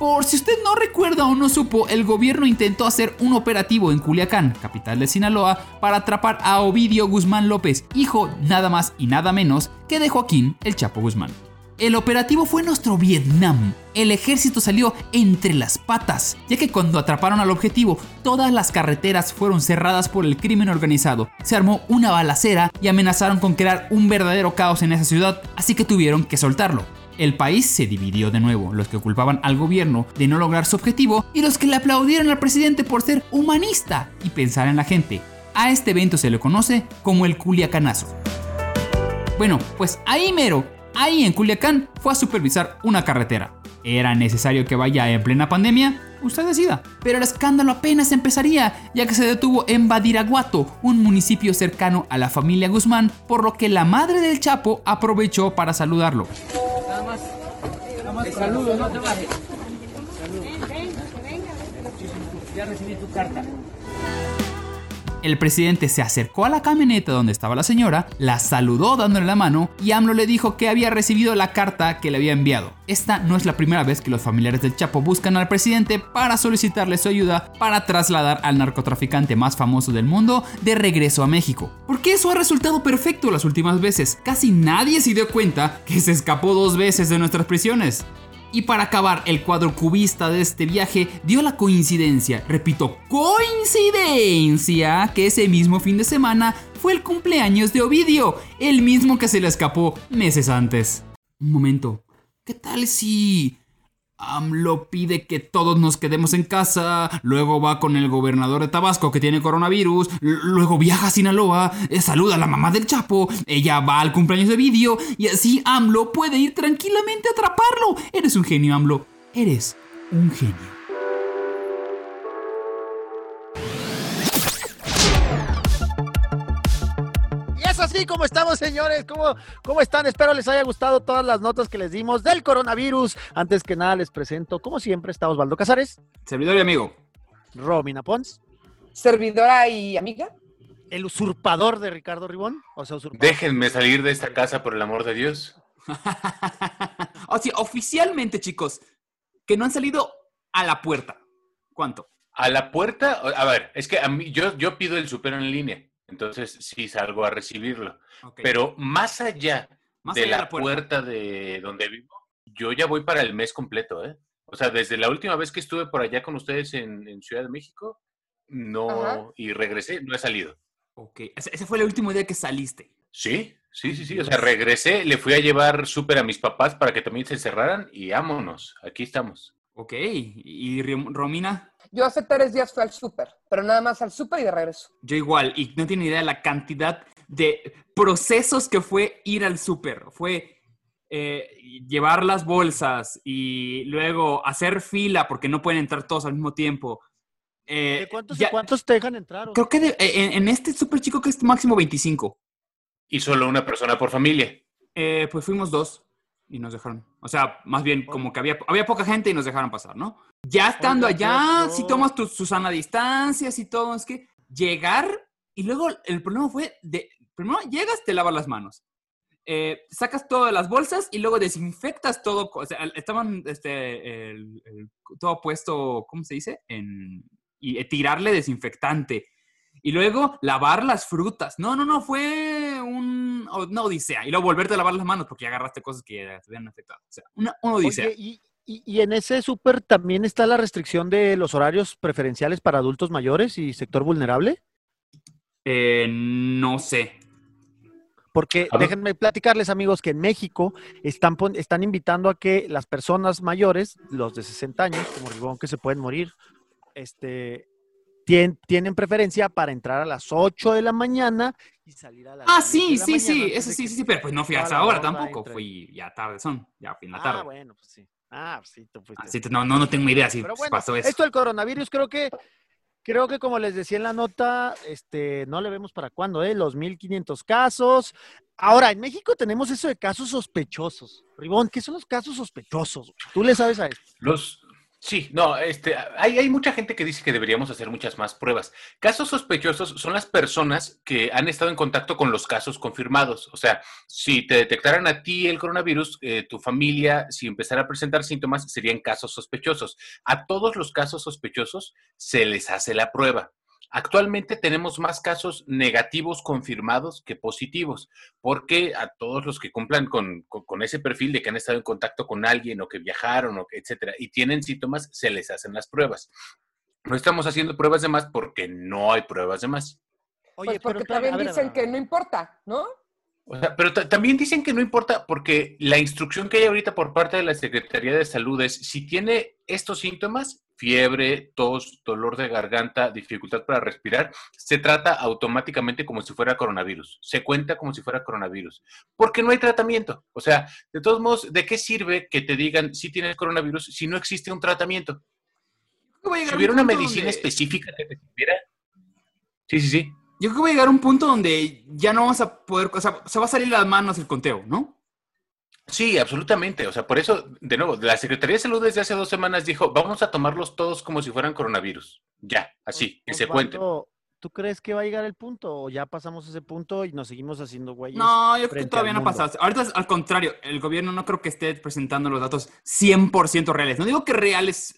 Por si usted no recuerda o no supo, el gobierno intentó hacer un operativo en Culiacán, capital de Sinaloa, para atrapar a Ovidio Guzmán López, hijo nada más y nada menos que de Joaquín el Chapo Guzmán. El operativo fue nuestro Vietnam. El ejército salió entre las patas, ya que cuando atraparon al objetivo, todas las carreteras fueron cerradas por el crimen organizado. Se armó una balacera y amenazaron con crear un verdadero caos en esa ciudad, así que tuvieron que soltarlo. El país se dividió de nuevo, los que culpaban al gobierno de no lograr su objetivo y los que le aplaudieron al presidente por ser humanista y pensar en la gente. A este evento se le conoce como el Culiacanazo. Bueno, pues ahí mero, ahí en Culiacán fue a supervisar una carretera. ¿Era necesario que vaya en plena pandemia? Usted decida. Pero el escándalo apenas empezaría, ya que se detuvo en Badiraguato, un municipio cercano a la familia Guzmán, por lo que la madre del Chapo aprovechó para saludarlo. Saludos, no te bajes. Ya recibí tu carta. El presidente se acercó a la camioneta donde estaba la señora, la saludó dándole la mano y AMLO le dijo que había recibido la carta que le había enviado. Esta no es la primera vez que los familiares del Chapo buscan al presidente para solicitarle su ayuda para trasladar al narcotraficante más famoso del mundo de regreso a México. Porque eso ha resultado perfecto las últimas veces. Casi nadie se dio cuenta que se escapó dos veces de nuestras prisiones. Y para acabar, el cuadro cubista de este viaje dio la coincidencia, repito, coincidencia, que ese mismo fin de semana fue el cumpleaños de Ovidio, el mismo que se le escapó meses antes. Un momento, ¿qué tal si AMLO pide que todos nos quedemos en casa, luego va con el gobernador de Tabasco que tiene coronavirus, luego viaja a Sinaloa, eh, saluda a la mamá del Chapo, ella va al cumpleaños de Vidio y así AMLO puede ir tranquilamente a atraparlo. Eres un genio, AMLO. Eres un genio. Así como estamos, señores. ¿Cómo, ¿Cómo están? Espero les haya gustado todas las notas que les dimos del coronavirus. Antes que nada, les presento, como siempre, está Osvaldo Casares. Servidor y amigo. Romina Pons. Servidora y amiga. El usurpador de Ricardo Ribón. O sea, usurpador. Déjenme salir de esta casa por el amor de Dios. O sea, oficialmente, chicos, que no han salido a la puerta. ¿Cuánto? A la puerta, a ver, es que a mí, yo, yo pido el super en línea, entonces sí salgo a recibirlo. Pero más allá Más de allá de la puerta. puerta. de donde vivo, yo ya voy para el mes completo, ¿eh? O sea, desde la última vez que estuve por allá con ustedes en, en Ciudad de México, no, Ajá. y regresé, no he salido. Ok, ese ese fue el último día que saliste. Sí, sí, sí, sí. O sea, regresé, le fui a llevar súper a mis papás para que también se encerraran y vámonos. Aquí estamos. Ok. ¿Y Romina? Yo hace tres días fui al súper, pero nada más al súper y de regreso. Yo igual, y no tiene idea de la cantidad de procesos que fue ir al súper. Fue eh, llevar las bolsas y luego hacer fila porque no pueden entrar todos al mismo tiempo. Eh, ¿De cuántos, ya- cuántos te dejan entrar? Creo que de- en, en este súper chico que es máximo 25. Y solo una persona por familia. Eh, pues fuimos dos y nos dejaron. O sea, más bien como que había, había poca gente y nos dejaron pasar, ¿no? Ya estando allá, si tomas tu Susana distancias y todo, es que llegar y luego el problema fue de, primero llegas, te lavas las manos. Eh, sacas todas las bolsas y luego desinfectas todo. O sea, estaban este, el- el- todo puesto, ¿cómo se dice? En, y eh, tirarle desinfectante. Y luego lavar las frutas. No, no, no, fue un, una odisea. Y luego volverte a lavar las manos porque ya agarraste cosas que ya te habían afectado. O sea, una, una odisea. Oye, y, y- y en ese súper también está la restricción de los horarios preferenciales para adultos mayores y sector vulnerable. Eh, no sé. Porque déjenme platicarles, amigos, que en México están, están invitando a que las personas mayores, los de 60 años, como Ribón, que se pueden morir, este, tien- tienen preferencia para entrar a las 8 de la mañana y salir a las Ah, 10 sí, sí, sí, eso sí, sí, sí, pero pues no fui a esa hora tampoco, entre. fui ya tarde son, ya fui en la Ah, tarde. bueno, pues sí. Ah, pues sí, tú fuiste. Así que no, no, no tengo idea si bueno, pasó eso. esto del coronavirus creo que creo que como les decía en la nota, este no le vemos para cuándo, ¿eh? Los 1500 casos. Ahora, en México tenemos eso de casos sospechosos. Ribón, ¿qué son los casos sospechosos? Tú le sabes a eso. Los. Sí, no, este, hay, hay mucha gente que dice que deberíamos hacer muchas más pruebas. Casos sospechosos son las personas que han estado en contacto con los casos confirmados. O sea, si te detectaran a ti el coronavirus, eh, tu familia, si empezara a presentar síntomas, serían casos sospechosos. A todos los casos sospechosos se les hace la prueba. Actualmente tenemos más casos negativos confirmados que positivos, porque a todos los que cumplan con, con- con ese perfil de que han estado en contacto con alguien o que viajaron, o que, etcétera, y tienen síntomas, se les hacen las pruebas. No estamos haciendo pruebas de más porque no hay pruebas de más. pues porque también dicen que no importa, ¿no? O sea, pero ta- también dicen que no importa porque la instrucción que hay ahorita por parte de la Secretaría de Salud es si tiene estos síntomas, fiebre, tos, dolor de garganta, dificultad para respirar, se trata automáticamente como si fuera coronavirus. Se cuenta como si fuera coronavirus. Porque no hay tratamiento. O sea, de todos modos, ¿de qué sirve que te digan si tienes coronavirus si no existe un tratamiento? Si hubiera una medicina específica que te sirviera. Sí, sí, sí. Yo creo que va a llegar a un punto donde ya no vamos a poder, o sea, se va a salir las manos el conteo, ¿no? Sí, absolutamente. O sea, por eso, de nuevo, la Secretaría de Salud desde hace dos semanas dijo, vamos a tomarlos todos como si fueran coronavirus. Ya, así, que se cuenten. ¿Tú crees que va a llegar el punto o ya pasamos ese punto y nos seguimos haciendo güeyes? No, yo creo que todavía no ha pasado. Ahorita, es al contrario, el gobierno no creo que esté presentando los datos 100% reales. No digo que reales,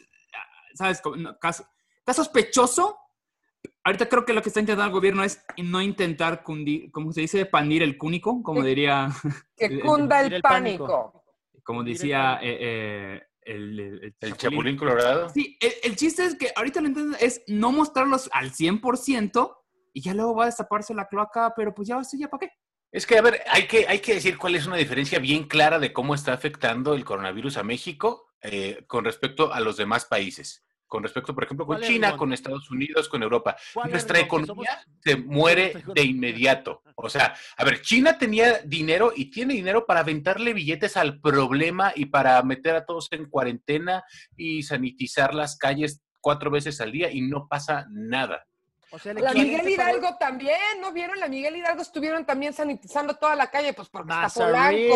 ¿sabes? Como, no, caso, caso sospechoso. Ahorita creo que lo que está intentando el gobierno es no intentar cundir, ¿cómo se dice? Pandir el cúnico, como diría. Que cunda el, el pánico. pánico. Como decía eh, eh, el, el, El Chapulín Colorado. Sí, el, el chiste es que ahorita lo entiendo es no mostrarlos al 100% y ya luego va a destaparse la cloaca, pero pues ya eso ya para qué. Es que, a ver, hay que, hay que decir cuál es una diferencia bien clara de cómo está afectando el coronavirus a México eh, con respecto a los demás países. Con respecto, por ejemplo, con ¿Cuál es, China, con Estados Unidos, con Europa. ¿Cuál es, Nuestra economía somos- se muere de inmediato. O sea, a ver, China tenía dinero y tiene dinero para aventarle billetes al problema y para meter a todos en cuarentena y sanitizar las calles cuatro veces al día y no pasa nada. O sea, el La Miguel para- Hidalgo también, ¿no vieron? La Miguel Hidalgo estuvieron también sanitizando toda la calle, pues porque está Polanco.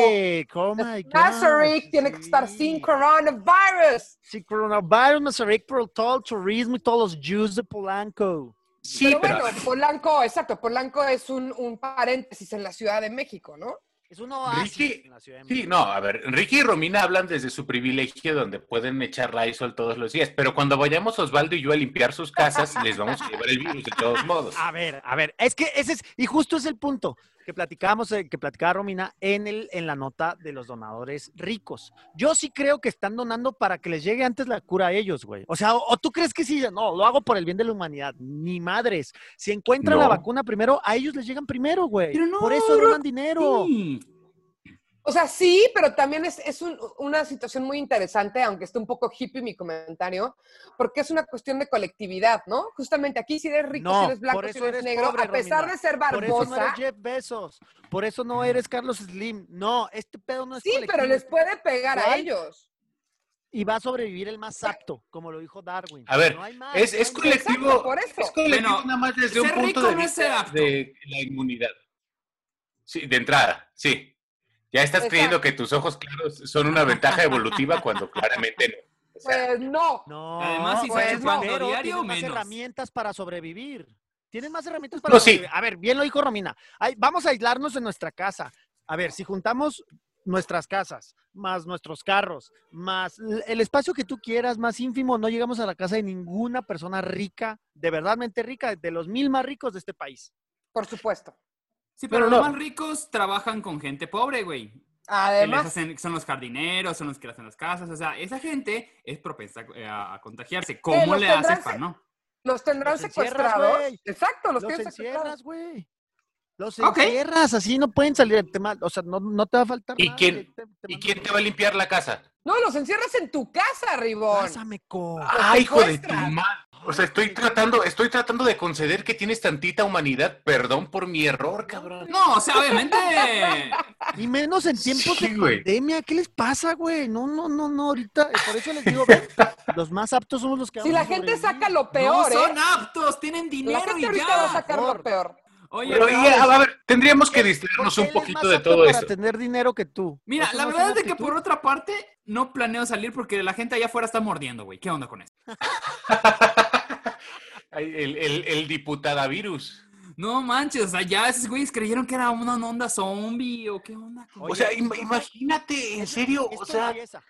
Oh my God. Mazarik tiene que estar sin coronavirus. Sí, coronavirus, Mazarik, por todo el turismo y todos los Jews de Polanco. Sí, pero, bueno, Polanco, exacto, Polanco es un, un paréntesis en la Ciudad de México, ¿no? Es un oasis Ricky, en la Ciudad de sí, no, a ver, Ricky y Romina hablan desde su privilegio donde pueden echar Lysol todos los días, pero cuando vayamos Osvaldo y yo a limpiar sus casas, les vamos a llevar el virus de todos modos. A ver, a ver, es que ese es, y justo es el punto. Que platicamos, eh, que platicaba Romina en, el, en la nota de los donadores ricos. Yo sí creo que están donando para que les llegue antes la cura a ellos, güey. O sea, o, o tú crees que sí, no, lo hago por el bien de la humanidad. Ni madres. Si encuentran la vacuna primero, a ellos les llegan primero, güey. Pero no, por eso donan dinero. Sí. O sea, sí, pero también es, es un- una situación muy interesante, aunque esté un poco hippie mi comentario, porque es una cuestión de colectividad, ¿no? Justamente aquí si eres rico, No, si eres blanco, si eres eres negro, pobre, a pesar Romina. de ser Por eso no barbosa, eres Jeff Bezos. Por eso no eres Carlos Slim. No, este pedo no es sí, pero les puede pegar a ellos. Y va a sobrevivir el más apto, como lo dijo Darwin. A ver, No hay más, es, es colectivo, Exacto, por eso. es colectivo Bueno, nada más desde un ser punto rico de vista de la inmunidad. Sí, de entrada, sí. Ya estás Exacto. creyendo que tus ojos claros son una ventaja evolutiva cuando claramente no. O sea, Pues no. No, Además, si pues no. diario, más menos. herramientas para sobrevivir. Tienen más herramientas para No, sí. sobrevivir. A ver, bien lo dijo Romina. Ay, vamos a aislarnos en nuestra casa. A ver, si juntamos nuestras casas, más nuestros carros, más el espacio que tú quieras, más ínfimo, no llegamos a la casa de ninguna persona rica, de verdadmente rica, de los mil más ricos de este país. Por supuesto. Sí, pero los no. más ricos trabajan con gente pobre, güey. Además, hacen- son los jardineros, son los que hacen las casas. O sea, esa gente es propensa eh, a, a contagiarse. Eh, ¿Cómo le tendrán hace para no? los tendrán Los secuestrados. Exacto, los, Los encierras, güey. Los encierras, así no pueden salir tema. O sea, no, no te va a faltar ¿Y nada, quién- te- te ¿Y quién te va a limpiar la casa? No, los encierras en tu casa, Ribón. Pásame, co. ¡Ay, hijo de tu madre! O sea, estoy tratando, estoy tratando de conceder que tienes tantita humanidad. Perdón por mi error, cabrón. No, o sea, obviamente. Y menos en tiempos Sí, de güey. pandemia. ¿Qué les pasa, güey? No, no, no, no. Ahorita, por eso les digo, ven, los más aptos somos los que Si la a gente sobrevivir. saca lo no peor, son ¿eh? aptos, tienen dinero La gente y ahorita ya. va a sacar lo peor. Oye, Pero, pero- y, a, ver, tendríamos que ¿Por qué distraernos un poquito más de apto todo para eso. tener dinero que tú. Mira, ¿Eso la no verdad es de que por otra parte no planeo salir porque la gente allá afuera está mordiendo, güey. ¿Qué onda con eso? El, el, el diputadavirus. No manches, o sea, ya esos güeyes creyeron que era una onda zombie o qué onda. con- O sea, im- imagínate, en serio, o Esto sea, empieza.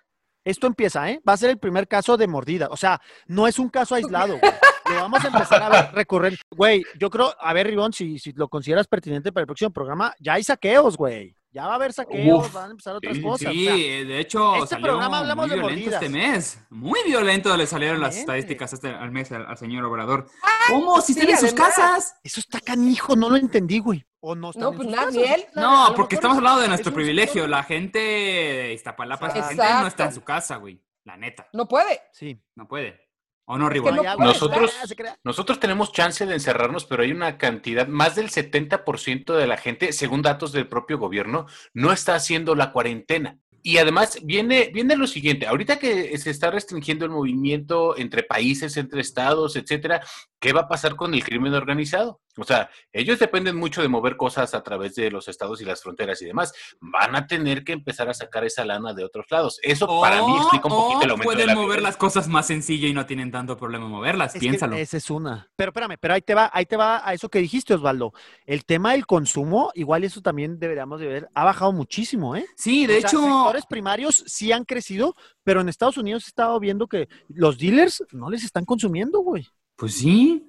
Esto empieza, ¿eh? Va a ser el primer caso de mordida. O sea, no es un caso aislado, güey. Lo vamos a empezar a ver recurrente. Güey, yo creo, a ver, Ribón, si, si lo consideras pertinente para el próximo programa, ya hay saqueos, güey. Ya va a haber saqueos, Uf, van a empezar otras sí, cosas. Sí, o sea, de hecho, este salió programa hablamos muy de violento mordidas. este mes. Muy violento le salieron las estadísticas este, al mes al, al señor Obrador. ¿Cómo? Si sí, están en sus además. casas. eso está canijo, no lo entendí, güey. O no están No, en pues sus nadie, casas. él. No, porque estamos es- hablando de es nuestro privilegio. La gente de Iztapalapa, esa gente Exacto. no está en su casa, güey. La neta, No puede. Sí. no puede. ¿O no, puede nosotros, nosotros tenemos chance de encerrarnos, pero hay una cantidad, más del 70% de la gente, según datos del propio gobierno, no está haciendo la cuarentena. Y además viene, viene lo siguiente, ahorita que se está restringiendo el movimiento entre países, entre estados, etcétera, ¿qué va a pasar con el crimen organizado? O sea, ellos dependen mucho de mover cosas a través de los estados y las fronteras y demás. Van a tener que empezar a sacar esa lana de otros lados. Eso para mí explica un poquito el aumento de pueden la mover violencia. las cosas más sencillo y no tienen tanto problema moverlas. Es Piénsalo. esa es una. Pero espérame, pero ahí te va, ahí te va a eso que dijiste, Osvaldo. El tema del consumo, igual eso también deberíamos de ver, ha bajado muchísimo, ¿eh? Sí, de O sea, hecho, sectores primarios sí han crecido, pero en Estados Unidos he estado viendo que los dealers no les están consumiendo, güey. pues sí.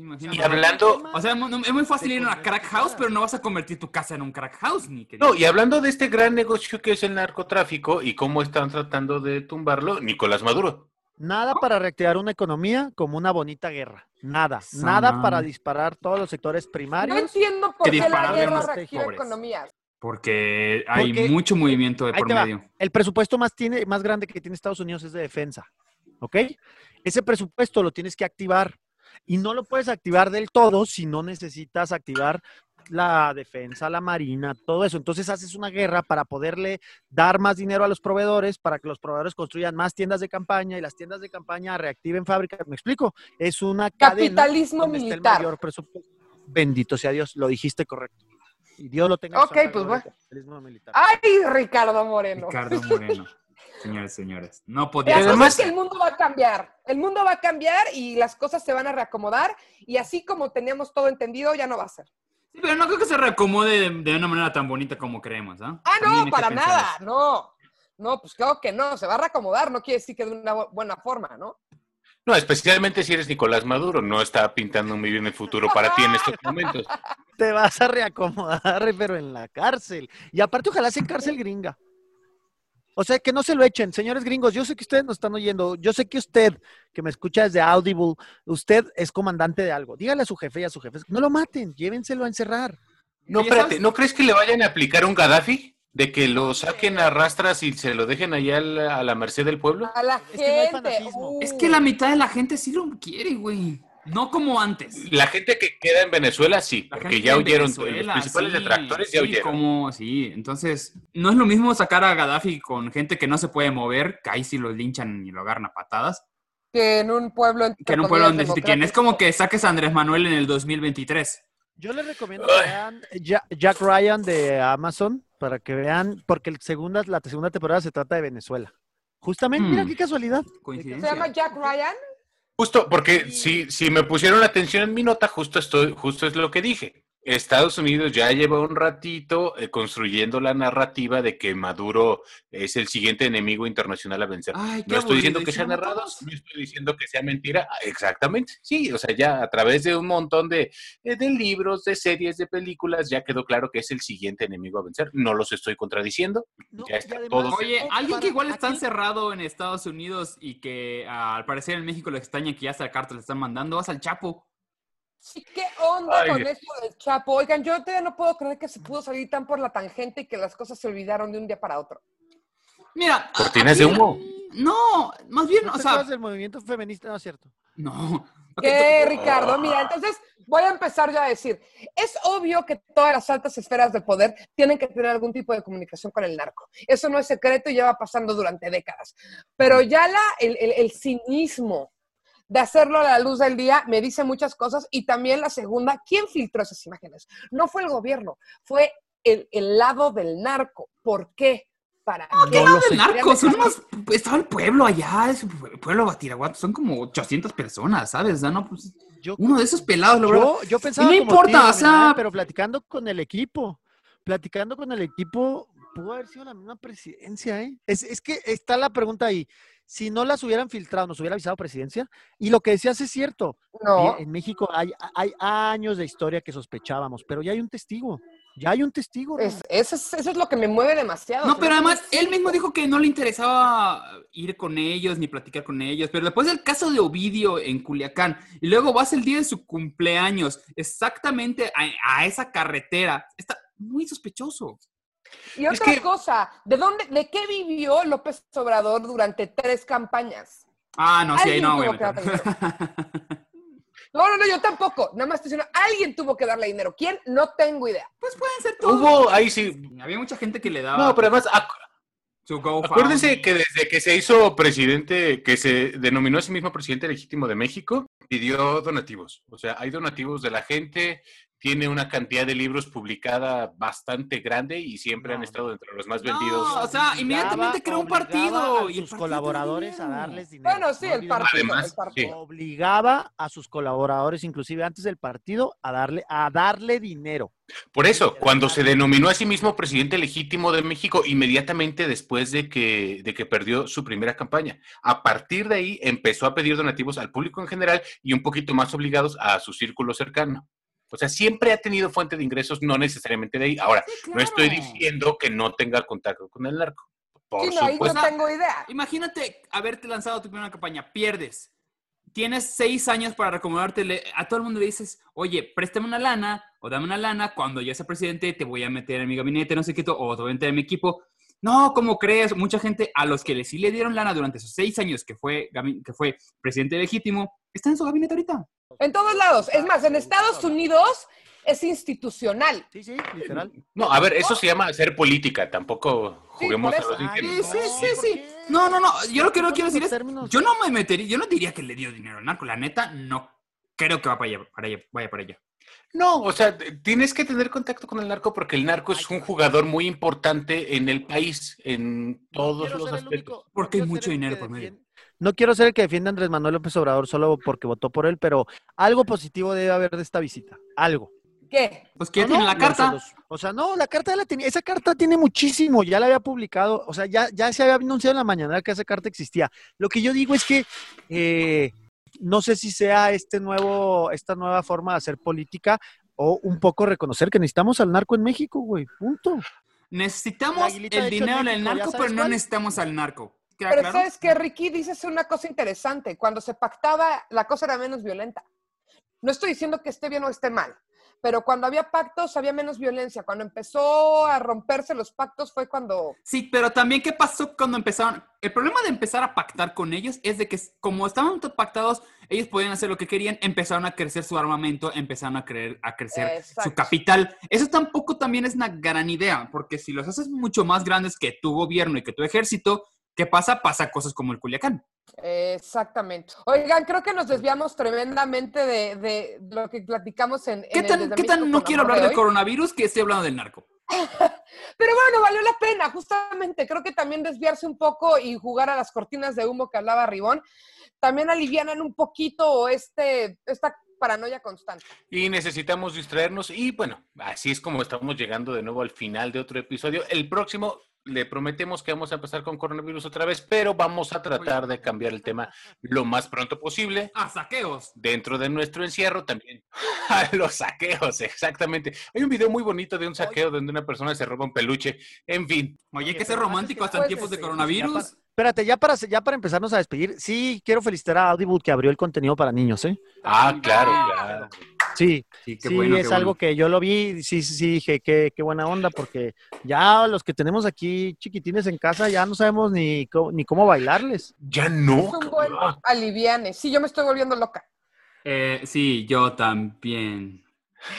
Imagínate. Y hablando, O sea, no- es muy fácil ir a una crack house, nada. pero no vas a convertir tu casa en un crack house, ni que No, y hablando de este gran negocio que es el narcotráfico y cómo están tratando de tumbarlo, Nicolás Maduro. Nada para reactivar una economía como una bonita guerra. Nada. Nada para disparar todos los sectores No primarios. entiendo por qué la guerra reactiva economías. Porque hay Porque- mucho movimiento de por medio. El presupuesto más, tiene, más grande que tiene Estados Unidos es de defensa. ¿Ok? Ese presupuesto lo tienes que activar. Y no lo puedes activar del todo si no necesitas activar la defensa, la marina, todo eso. Entonces haces una guerra para poderle dar más dinero a los proveedores, para que los proveedores construyan más tiendas de campaña y las tiendas de campaña reactiven fábricas. ¿Me explico? Es una cadena Capitalismo donde está el militar. mayor presupuesto. Bendito sea Dios, lo dijiste correcto. Y Dios lo tenga. Ok, pues bueno. capitalismo militar. Ay, Ricardo Moreno. Ricardo Moreno. Señores, señores. No podía ser además- que el mundo va a cambiar. El mundo va a cambiar y las cosas se van a reacomodar. Y así como teníamos todo entendido, ya no va a ser. Sí, pero no creo que se reacomode de, de una manera tan bonita como creemos, ¿ah? Ah, hay no, para nada. eso. No. No, pues claro que no. Se va a reacomodar. No quiere decir que de una bu- buena forma, ¿no? No, especialmente si eres Nicolás Maduro, no está pintando muy bien el futuro para ti en estos momentos. te vas a reacomodar, pero en la cárcel. Y aparte, ojalá sea en cárcel gringa. O sea, que no se lo echen, señores gringos. Yo sé que ustedes nos están oyendo. Yo sé que usted, que me escucha desde Audible, usted es comandante de algo. Dígale a su jefe y a su jefe, no lo maten, llévenselo a encerrar. No, espérate, ¿no crees que le vayan a aplicar un Gaddafi? De que lo saquen a rastras y se lo dejen allá a la, a la merced del pueblo. A la Es que no hay gente. fanatismo. Es que la mitad de la gente sí lo quiere, güey. No como antes. La gente que queda en Venezuela sí, La porque ya huyeron, los principales sí, detractores ya sí, huyeron. Como, sí, entonces no es lo mismo sacar a Gaddafi con gente que no se puede mover, que ahí sí lo linchan y lo agarran a patadas, Que en un pueblo. que en un pueblo donde se. Es como que saques a Andrés Manuel en el 2023. Yo les recomiendo que vean Ja- Jack Ryan de Amazon para que vean, porque el segunda, la segunda temporada se trata de Venezuela. Justamente, mira Hmm. qué casualidad. ¿Se llama Jack Ryan? Justo, porque si, si me pusieron atención en mi nota, justo estoy, justo es lo que dije. Estados Unidos ya lleva un ratito eh, construyendo la narrativa de que Maduro es el siguiente enemigo internacional a vencer. Ay, no estoy diciendo que sea narrado, no estoy diciendo que sea mentira. Ah, Exactamente, sí, o sea, ya a través de un montón de, eh, de libros, de series, de películas, ya quedó claro que es el siguiente enemigo a vencer. No los estoy contradiciendo, ya está todo. Oye, alguien que igual está encerrado en Estados Unidos y que al parecer en México le extraña que ya hasta cartas le están mandando, vas al Chapo. Sí, ¿qué onda Ay, con esto del Chapo? Oigan, yo todavía no puedo creer que se pudo salir tan por la tangente y que las cosas se olvidaron de un día para otro. Mira, Cortinas de humo. No, más bien, ¿No o sea, del movimiento feminista? No es cierto. No. ¿Qué, Ricardo? Mira, entonces voy a empezar ya a decir, es obvio que todas las altas esferas de poder tienen que tener algún tipo de comunicación con el narco. Eso no es secreto y lleva pasando durante décadas. Pero ya la, el, el- el cinismo de hacerlo a la luz del día me dice muchas cosas. Y también la segunda, ¿quién filtró esas imágenes? No fue el gobierno, fue el, el lado del narco. ¿Por qué? ¿Para qué? ¿Qué lado del narco? Son más, estaba el pueblo allá, pue- pueblo Batiraguato, son como 800 personas, ¿sabes? O sea, no, pues, uno de esos pelados, lo Yo, yo pensaba Y no como importa, ti, o sea, Manuel, pero platicando con el equipo, platicando con el equipo, pudo haber sido la misma presidencia, ¿eh? Es, es que está la pregunta ahí. Si no las hubieran filtrado, nos hubiera avisado presidencia. Y lo que decías es cierto. No. En México hay, hay años de historia que sospechábamos, pero ya hay un testigo. Ya hay un testigo. ¿no? Es- eso, es, eso es lo que me mueve demasiado. No, pero además él mismo dijo que no le interesaba ir con ellos ni platicar con ellos, pero después del caso de Ovidio en Culiacán y luego vas el día de su cumpleaños exactamente a, a esa carretera, está muy sospechoso. Y otra cosa, ¿de dónde, de qué vivió López Obrador durante tres campañas? Ah, no, sí, ahí no, güey. No, no, no, yo tampoco. Nada más estoy diciendo, alguien tuvo que darle dinero. ¿Quién? No tengo idea. Pues pueden ser Hubo, ahí sí. Había mucha gente que le daba. No, pero además, su. Acuérdense que desde que se hizo presidente, que se denominó a sí mismo presidente legítimo de México, pidió donativos. O sea, hay donativos de la gente, tiene una cantidad de libros publicada bastante grande y siempre han estado entre los más vendidos. No, o sea, inmediatamente creó un partido. a y sus partido colaboradores a darles dinero. Bueno, sí, No el partido. Además, el partido. sí. Obligaba a sus colaboradores, inclusive antes del partido, a darle, a darle dinero. Por eso, cuando se denominó a sí mismo presidente legítimo de México, inmediatamente después de que, de que perdió su primera campaña, a partir de ahí empezó a pedir donativos al público en general y un poquito más obligados a su círculo cercano. O sea, siempre ha tenido fuente de ingresos, no necesariamente de ahí. Ahora, no estoy diciendo que no tenga contacto con el narco. Por Sí, no, ahí supuesto. no tengo idea. Imagínate haberte lanzado tu primera campaña, pierdes. Tienes seis años para recomendarte. A todo el mundo le dices, oye, préstame una lana o dame una lana. Cuando yo sea presidente, te voy a meter en mi gabinete, no sé qué, o te voy a meter en mi equipo. No, ¿cómo crees? Mucha gente a los que le, sí le dieron lana durante esos seis años que fue, que fue presidente legítimo, está en su gabinete ahorita. En todos lados. Es más, en Estados Unidos es institucional. Sí, sí, literal. No, a ver, eso se llama hacer política. Tampoco juguemos a los eso. ingenuos. Sí, sí, sí, sí. No, no, no. Yo lo que no quiero decir es, yo no me metería, yo no diría que le dio dinero al narco. La neta, no creo que va para allá, para allá, vaya para allá. No, o sea, tienes que tener contacto con el narco porque el narco es un jugador muy importante en el país, en todos los aspectos. único- Porque hay mucho dinero por medio. No quiero ser el que defienda a Andrés Manuel López Obrador solo porque votó por él, pero algo positivo debe haber de esta visita. Algo. ¿Qué? Pues que ya No, tiene no, la carta. los- los- o sea, no, la carta ya la tenía. Esa carta tiene muchísimo, ya la había publicado. O sea, ya, ya se había anunciado en la mañana que esa carta existía. Lo que yo digo es que eh, no sé si sea este nuevo, esta nueva forma de hacer política o un poco reconocer que necesitamos al narco en México, güey. Punto. Necesitamos el dinero del México, ¿ya narco, pero no cuál? necesitamos al narco. ¿Queda Pero claro? sabes que Ricky dices una cosa interesante. Cuando se pactaba, la cosa era menos violenta. No estoy diciendo que esté bien o esté mal, pero cuando había pactos había menos violencia. Cuando empezó a romperse los pactos fue cuando Sí, pero también qué pasó cuando empezaron. El problema de empezar a pactar con ellos es de que como estaban todos pactados, ellos podían hacer lo que querían, empezaron a crecer su armamento, empezaron a, creer, a crecer Exacto. su capital. Eso tampoco también es una gran idea, porque si los haces mucho más grandes que tu gobierno y que tu ejército, ¿qué pasa? Pasa cosas como el Culiacán. Exactamente. Oigan, creo que nos desviamos tremendamente de, de lo que platicamos en. ¿Qué en el tan, qué tan no quiero hablar de coronavirus que estoy hablando del narco? Pero bueno, valió la pena, justamente. Creo que también desviarse un poco y jugar a las cortinas de humo que hablaba Ribón, también alivianan un poquito este, esta paranoia constante. Y necesitamos distraernos y bueno, así es como estamos llegando de nuevo al final de otro episodio. El próximo le prometemos que vamos a empezar con coronavirus otra vez, pero vamos a tratar de cambiar el tema lo más pronto posible. A saqueos. Dentro de nuestro encierro también. A los saqueos, exactamente. Hay un video muy bonito de un saqueo donde una persona se roba un peluche. En fin. Oye, hay que ser romántico hasta en tiempos de coronavirus. Espérate, ya para, ya para empezarnos a despedir, sí quiero felicitar a Audible que abrió el contenido para niños, ¿eh? Ah, claro, claro. Sí, Sí, sí, qué qué es bueno. algo que yo lo vi, sí, sí, sí, dije, qué, qué buena onda, porque ya los que tenemos aquí chiquitines en casa ya no sabemos ni, cómo- ni cómo bailarles. Ya Es no. un buen aliviane. Sí, yo me estoy volviendo loca. Eh, sí, yo también.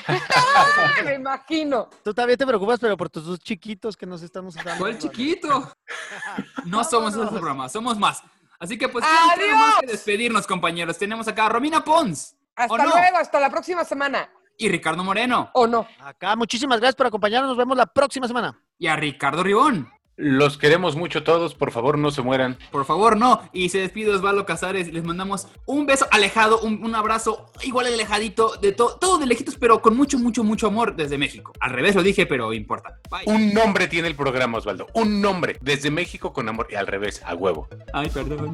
me imagino. Tú también te preocupas, pero por tus dos chiquitos que nos estamos dando. ¿Cuál chiquito? No somos un programa, somos más. Así que pues queda más que despedirnos, compañeros. Tenemos acá a Romina Pons. Hasta luego, hasta la próxima semana. Y Ricardo Moreno. ¿O no? Acá, muchísimas gracias por acompañarnos. Nos vemos la próxima semana. Y a Ricardo Ribón. Los queremos mucho todos, por favor no se mueran. Por favor, no. Y se despide Osvaldo Casares. Les mandamos un beso alejado, un, un abrazo igual alejadito, de todo, todo de lejitos, pero con mucho, mucho, mucho amor desde México. Al revés lo dije, pero importa. Bye. Un nombre tiene el programa, Osvaldo. Un nombre. Desde México con amor. Y al revés, a huevo. Ay, perdón.